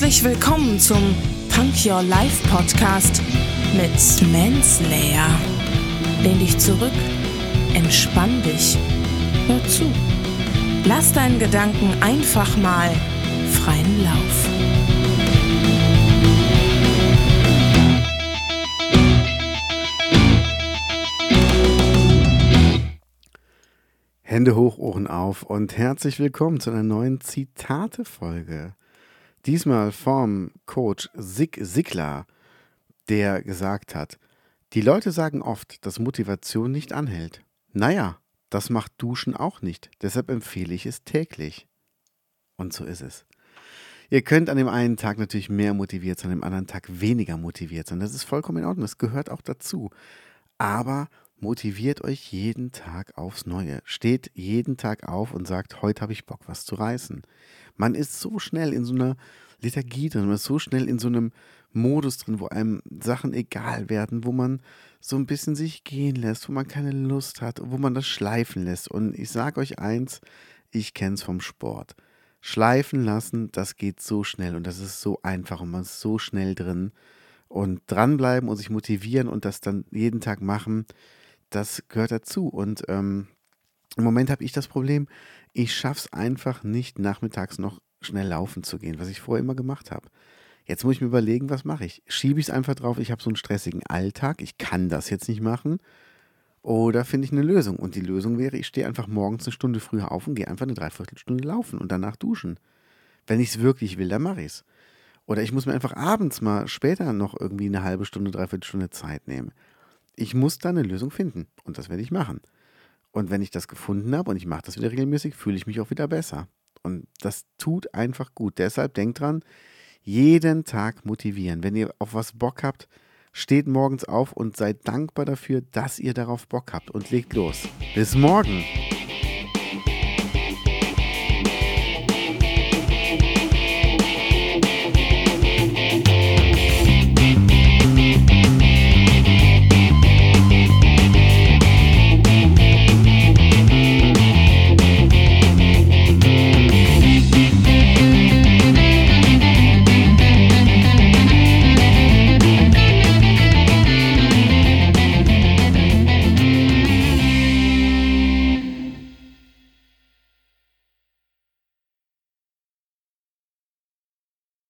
Herzlich willkommen zum Punk Your Life Podcast mit Manslayer. Lehn dich zurück, entspann dich, hör zu. Lass deinen Gedanken einfach mal freien Lauf. Hände hoch, Ohren auf und herzlich willkommen zu einer neuen Zitate-Folge. Diesmal vom Coach Sig Sigler, der gesagt hat, die Leute sagen oft, dass Motivation nicht anhält. Naja, das macht Duschen auch nicht, deshalb empfehle ich es täglich. Und so ist es. Ihr könnt an dem einen Tag natürlich mehr motiviert sein, an dem anderen Tag weniger motiviert sein. Das ist vollkommen in Ordnung, das gehört auch dazu. Aber motiviert euch jeden Tag aufs Neue. Steht jeden Tag auf und sagt, heute habe ich Bock, was zu reißen. Man ist so schnell in so einer Lethargie drin, man ist so schnell in so einem Modus drin, wo einem Sachen egal werden, wo man so ein bisschen sich gehen lässt, wo man keine Lust hat, wo man das schleifen lässt. Und ich sage euch eins, ich kenne es vom Sport. Schleifen lassen, das geht so schnell und das ist so einfach und man ist so schnell drin. Und dranbleiben und sich motivieren und das dann jeden Tag machen, das gehört dazu. Und ähm, im Moment habe ich das Problem, ich schaffe es einfach nicht, nachmittags noch schnell laufen zu gehen, was ich vorher immer gemacht habe. Jetzt muss ich mir überlegen, was mache ich? Schiebe ich es einfach drauf, ich habe so einen stressigen Alltag, ich kann das jetzt nicht machen. Oder finde ich eine Lösung? Und die Lösung wäre, ich stehe einfach morgens eine Stunde früher auf und gehe einfach eine Dreiviertelstunde laufen und danach duschen. Wenn ich es wirklich will, dann mache ich es. Oder ich muss mir einfach abends mal später noch irgendwie eine halbe Stunde, dreiviertel Stunde Zeit nehmen. Ich muss da eine Lösung finden und das werde ich machen. Und wenn ich das gefunden habe und ich mache das wieder regelmäßig, fühle ich mich auch wieder besser. Und das tut einfach gut. Deshalb denkt dran, jeden Tag motivieren. Wenn ihr auf was Bock habt, steht morgens auf und seid dankbar dafür, dass ihr darauf Bock habt und legt los. Bis morgen.